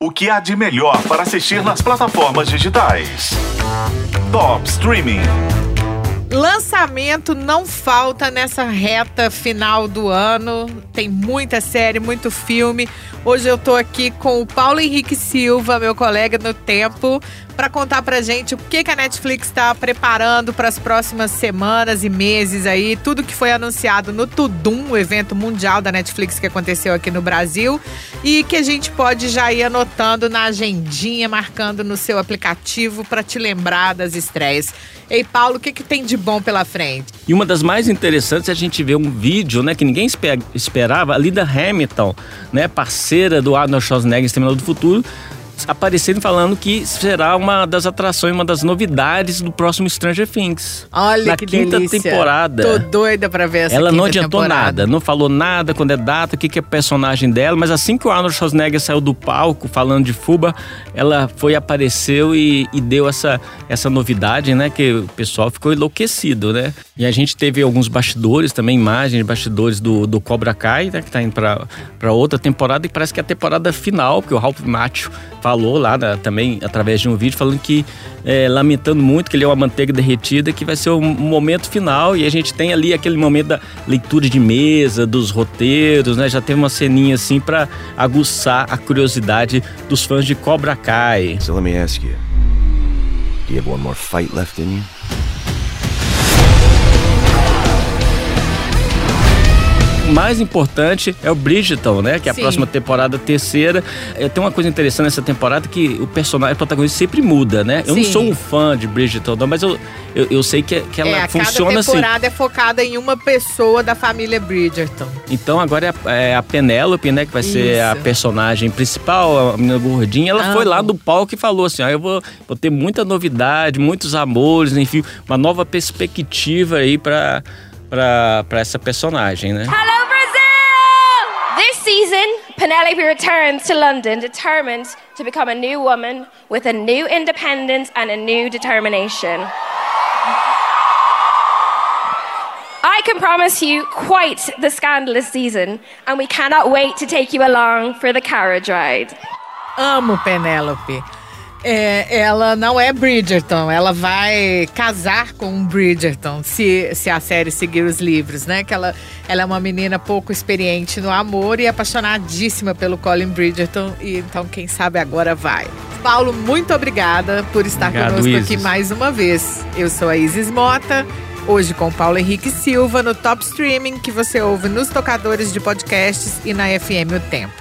O que há de melhor para assistir nas plataformas digitais? Top Streaming. Lançamento não falta nessa reta final do ano. Tem muita série, muito filme. Hoje eu tô aqui com o Paulo Henrique Silva, meu colega no Tempo, para contar pra gente o que, que a Netflix está preparando para as próximas semanas e meses aí, tudo que foi anunciado no Tudum, o evento mundial da Netflix que aconteceu aqui no Brasil, e que a gente pode já ir anotando na agendinha, marcando no seu aplicativo para te lembrar das estreias. Ei, Paulo, o que, que tem de bom pela frente? E uma das mais interessantes é a gente ver um vídeo, né, que ninguém esperava, ali da Hamilton, né, parceira do Arnold Schwarzenegger, Exterminador do Futuro, aparecendo falando que será uma das atrações, uma das novidades do próximo Stranger Things. Olha na que quinta delícia. temporada. Tô doida pra ver essa Ela não adiantou temporada. nada, não falou nada quando é data, o que, que é personagem dela, mas assim que o Arnold Schwarzenegger saiu do palco falando de Fuba, ela foi, apareceu e, e deu essa, essa novidade, né? Que o pessoal ficou enlouquecido, né? E a gente teve alguns bastidores também, imagens de bastidores do, do Cobra Kai, né? Que tá indo pra, pra outra temporada e parece que é a temporada final, porque o Ralph Macchio falou lá né, também através de um vídeo falando que é, lamentando muito que ele é uma manteiga derretida que vai ser o momento final e a gente tem ali aquele momento da leitura de mesa dos roteiros né? Já teve uma ceninha assim para aguçar a curiosidade dos fãs de Cobra Kai. So let me ask you do you have one more fight left in you? Mais importante é o Bridgerton, né? Que é a Sim. próxima temporada, terceira. É, tem uma coisa interessante nessa temporada que o personagem, o protagonista sempre muda, né? Eu não Sim. sou um fã de Bridgerton, não, mas eu, eu, eu sei que, que ela é, a funciona cada assim. temporada é focada em uma pessoa da família Bridgerton. Então agora é a, é a Penélope, né? Que vai ser a Isso. personagem principal, a menina gordinha. Ela foi Amo. lá do palco e falou assim: ó, eu vou, vou ter muita novidade, muitos amores, enfim, uma nova perspectiva aí pra, pra, pra essa personagem, né? Hello, Penelope returns to London determined to become a new woman with a new independence and a new determination. I can promise you quite the scandalous season, and we cannot wait to take you along for the carriage ride. Amo Penélope. É, ela não é Bridgerton, ela vai casar com um Bridgerton, se, se a série seguir os livros, né? Que ela, ela é uma menina pouco experiente no amor e apaixonadíssima pelo Colin Bridgerton, e então quem sabe agora vai. Paulo, muito obrigada por estar Obrigado, conosco Isis. aqui mais uma vez. Eu sou a Isis Mota, hoje com Paulo Henrique Silva no Top Streaming, que você ouve nos tocadores de podcasts e na FM O Tempo.